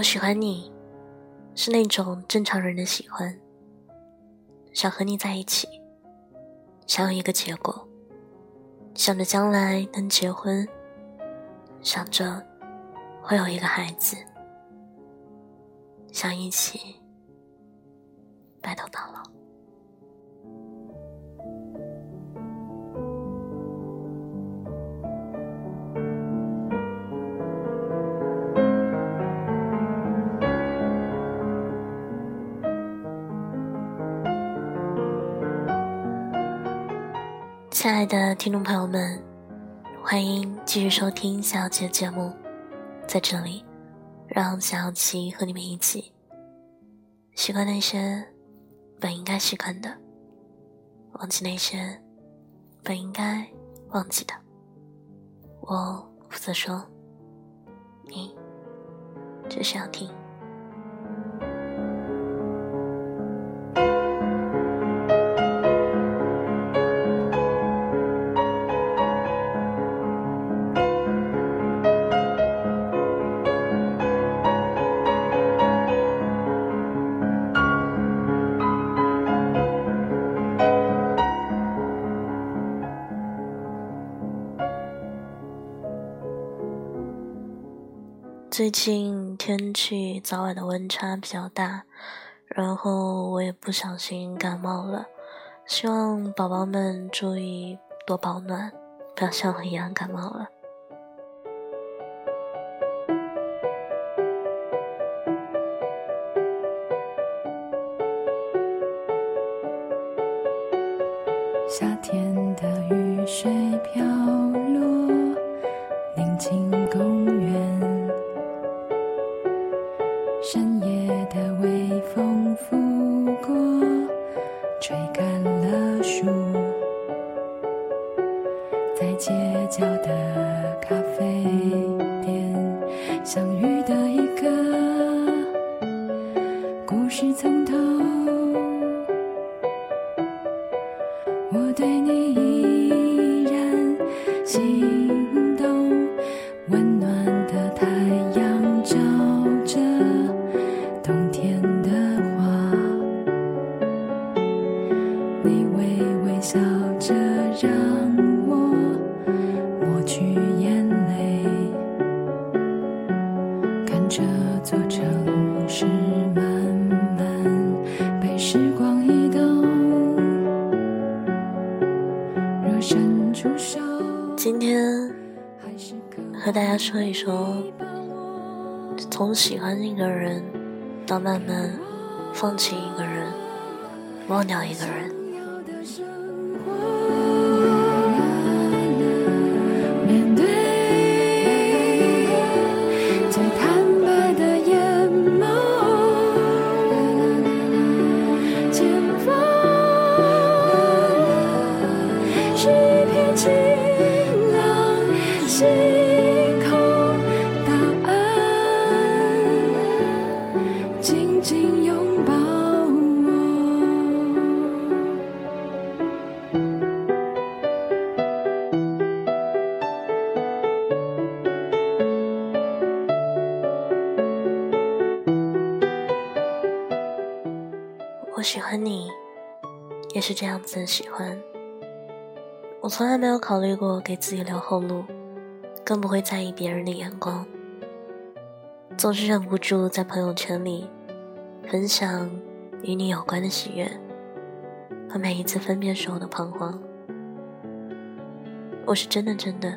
我喜欢你，是那种正常人的喜欢，想和你在一起，想有一个结果，想着将来能结婚，想着会有一个孩子，想一起白头到老。亲爱的听众朋友们，欢迎继续收听小琪的节目。在这里，让小琪和你们一起习惯那些本应该习惯的，忘记那些本应该忘记的。我负责说，你只需要听。最近天气早晚的温差比较大，然后我也不小心感冒了。希望宝宝们注意多保暖，不要像我一样感冒了。在街角的咖啡店相遇的一个故事从头。和大家说一说，从喜欢一个人到慢慢放弃一个人，忘掉一个人。也是这样子的喜欢。我从来没有考虑过给自己留后路，更不会在意别人的眼光。总是忍不住在朋友圈里分享与你有关的喜悦，和每一次分别时候的彷徨。我是真的真的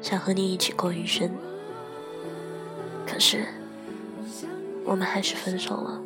想和你一起过余生，可是我们还是分手了。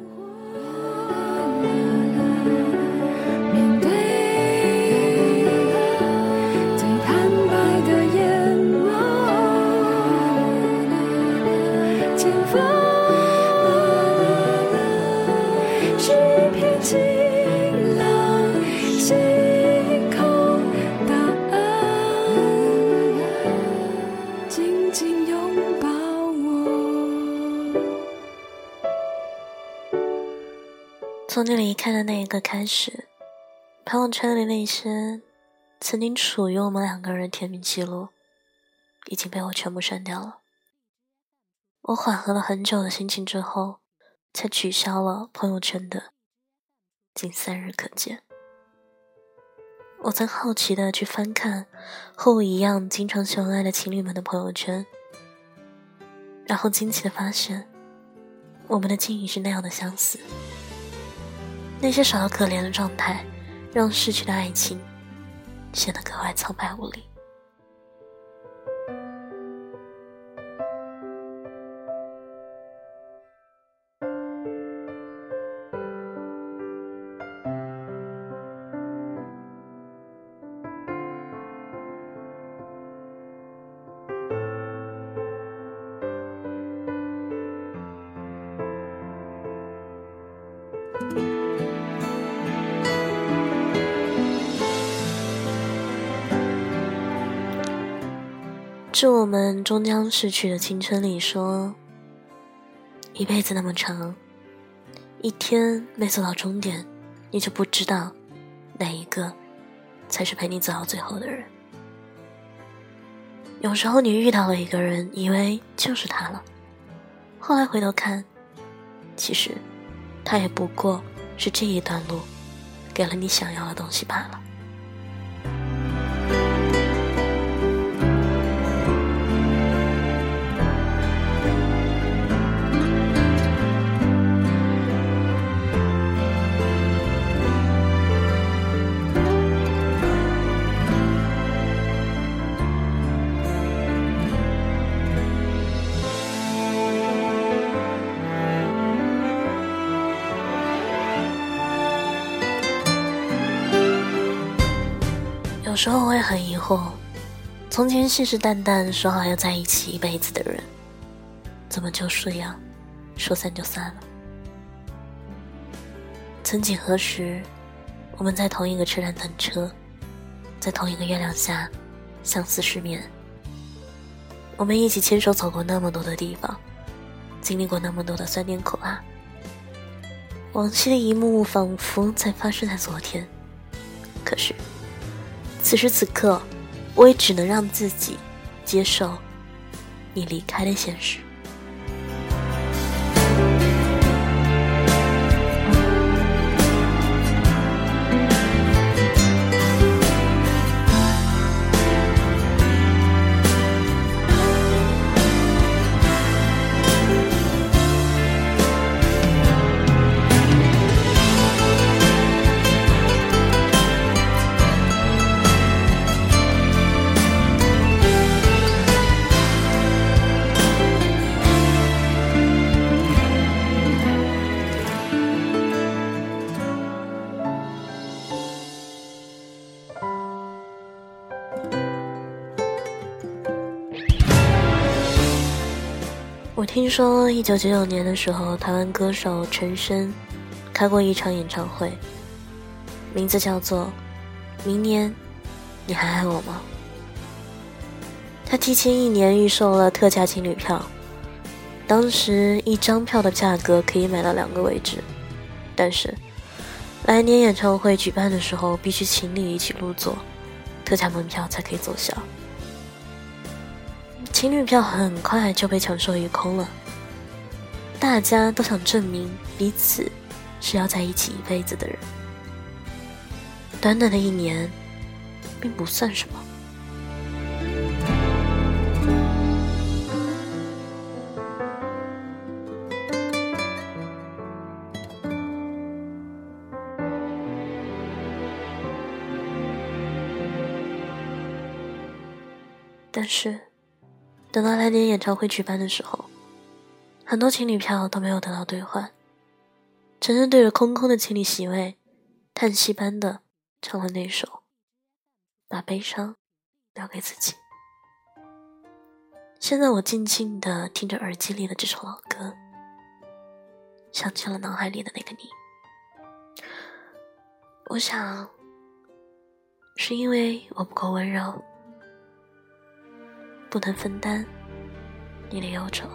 从你离开的那一刻开始，朋友圈里那些曾经属于我们两个人的甜蜜记录，已经被我全部删掉了。我缓和了很久的心情之后，才取消了朋友圈的仅三日可见。我曾好奇的去翻看和我一样经常秀恩爱的情侣们的朋友圈，然后惊奇的发现，我们的境遇是那样的相似。那些少得可怜的状态，让逝去的爱情显得格外苍白无力。致我们终将逝去的青春里说：“一辈子那么长，一天没走到终点，你就不知道哪一个才是陪你走到最后的人。有时候你遇到了一个人，以为就是他了，后来回头看，其实他也不过是这一段路给了你想要的东西罢了。”有时候我也很疑惑，从前信誓旦旦说好要在一起一辈子的人，怎么就这样说散就散了？曾几何时，我们在同一个车站等车，在同一个月亮下相思失眠，我们一起牵手走过那么多的地方，经历过那么多的酸甜苦辣，往昔的一幕幕仿佛才发生在昨天，可是。此时此刻，我也只能让自己接受你离开的现实。听说，一九九九年的时候，台湾歌手陈升开过一场演唱会，名字叫做《明年你还爱我吗》。他提前一年预售了特价情侣票，当时一张票的价格可以买到两个位置，但是来年演唱会举办的时候，必须情侣一起入座，特价门票才可以奏效。情侣票很快就被抢售一空了，大家都想证明彼此是要在一起一辈子的人。短短的一年，并不算什么，但是。等到来年演唱会举办的时候，很多情侣票都没有得到兑换。陈真对着空空的情侣席位，叹息般的唱了那首《把悲伤留给自己》。现在我静静的听着耳机里的这首老歌，想起了脑海里的那个你。我想，是因为我不够温柔。不能分担你的忧愁。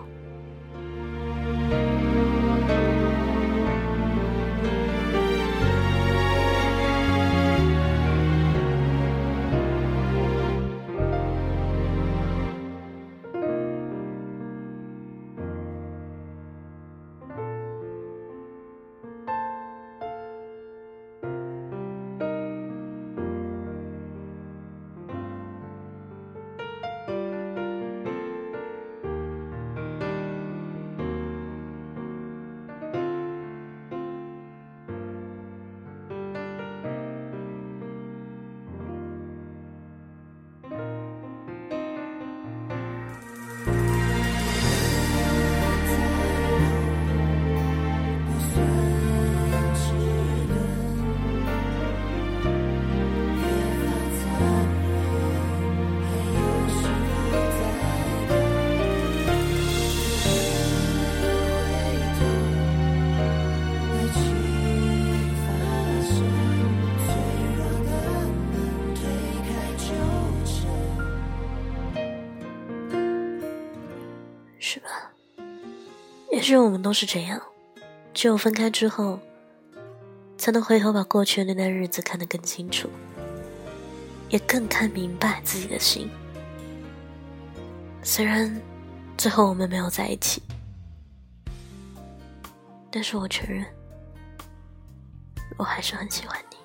也许我们都是这样，只有分开之后，才能回头把过去的那段日子看得更清楚，也更看明白自己的心。虽然最后我们没有在一起，但是我承认，我还是很喜欢你。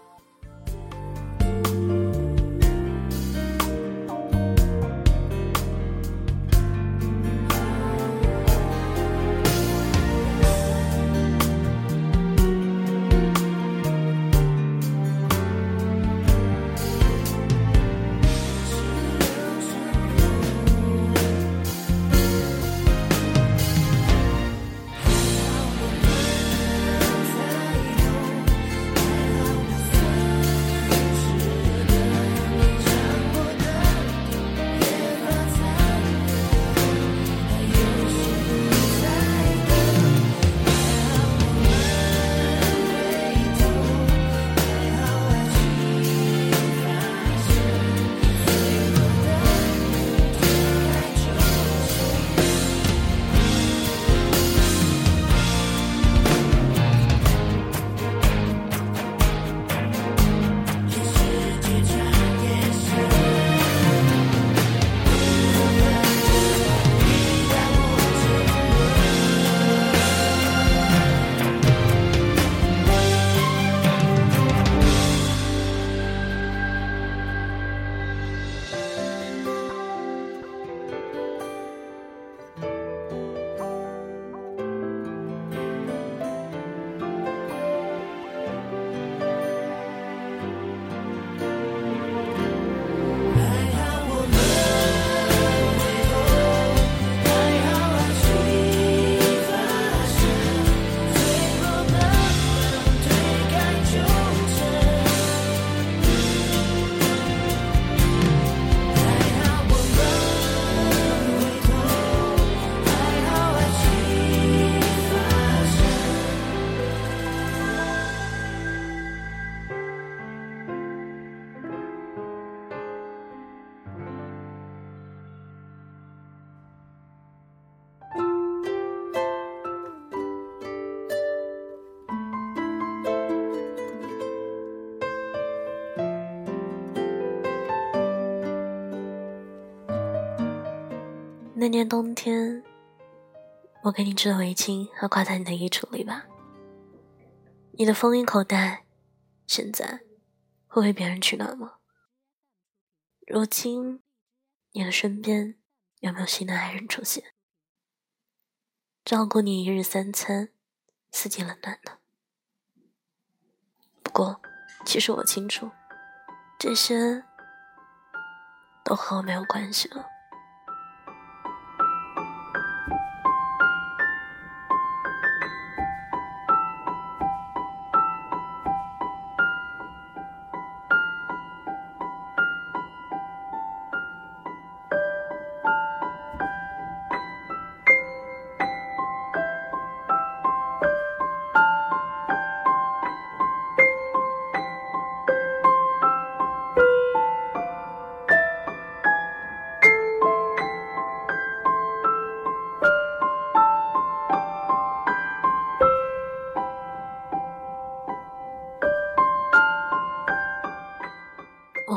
那年冬天，我给你织的围巾还挂在你的衣橱里吧？你的风衣口袋，现在会被别人取暖吗？如今，你的身边有没有新的爱人出现，照顾你一日三餐，四季冷暖呢？不过，其实我清楚，这些都和我没有关系了。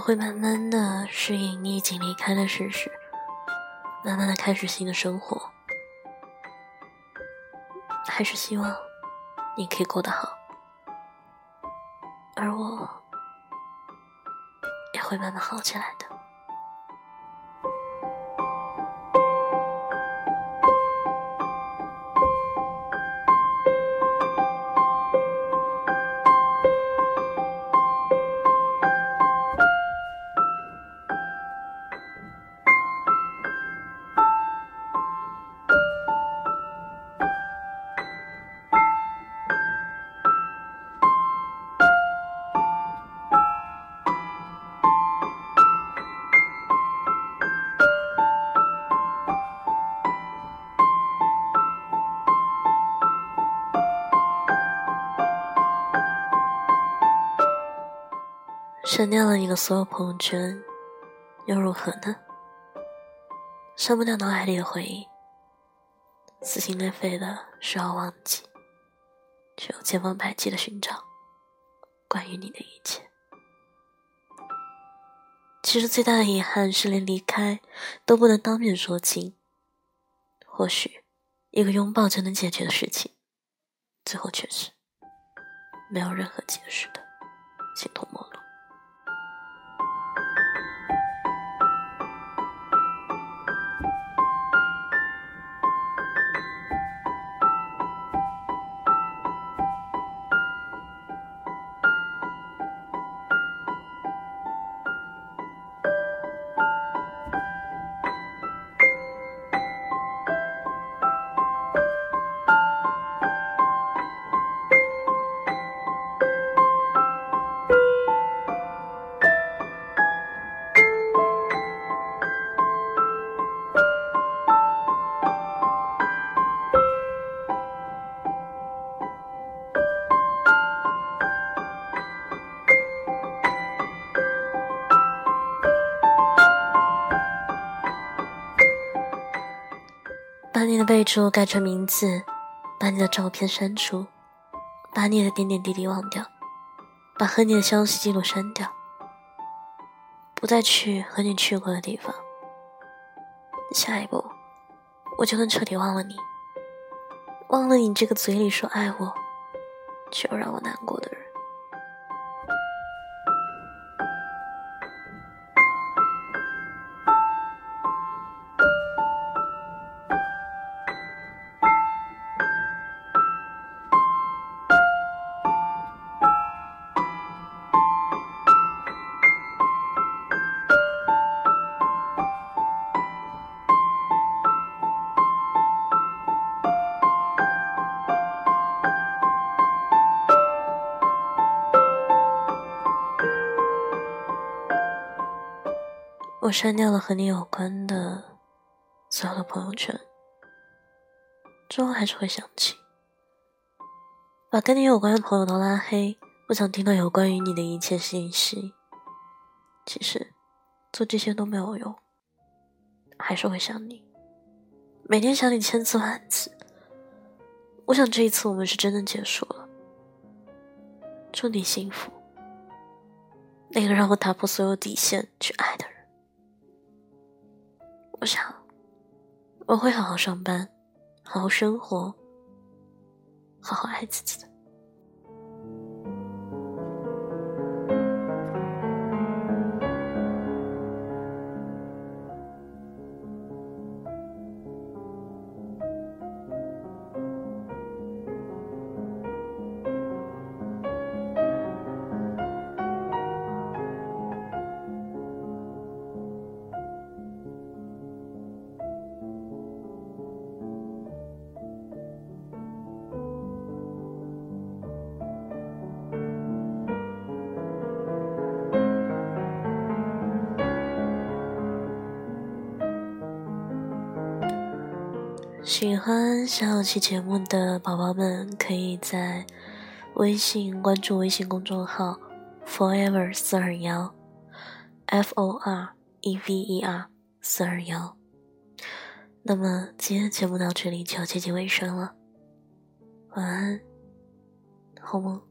会慢慢的适应你已经离开的事实，慢慢的开始新的生活，还是希望你可以过得好，而我也会慢慢好起来。删掉了你的所有朋友圈，又如何呢？删不掉脑海里的回忆，撕心裂肺的需要忘记，却又千方百计的寻找关于你的一切。其实最大的遗憾是连离开都不能当面说清。或许一个拥抱就能解决的事情，最后却是没有任何解释的形同陌路。把你的备注改成名字，把你的照片删除，把你的点点滴滴忘掉，把和你的消息记录删掉，不再去和你去过的地方。下一步，我就能彻底忘了你，忘了你这个嘴里说爱我，却又让我难过的人。我删掉了和你有关的所有的朋友圈，之后还是会想起，把跟你有关的朋友都拉黑，不想听到有关于你的一切信息。其实做这些都没有用，还是会想你，每天想你千次万次。我想这一次我们是真的结束了，祝你幸福，那个让我打破所有底线去爱的人。我想，我会好好上班，好好生活，好好爱自己的。喜欢小期节目的宝宝们，可以在微信关注微信公众号 “forever 四二幺 ”，f o r e v e r 四二幺。那么今天节目到这里就要接近尾声了，晚安，好梦。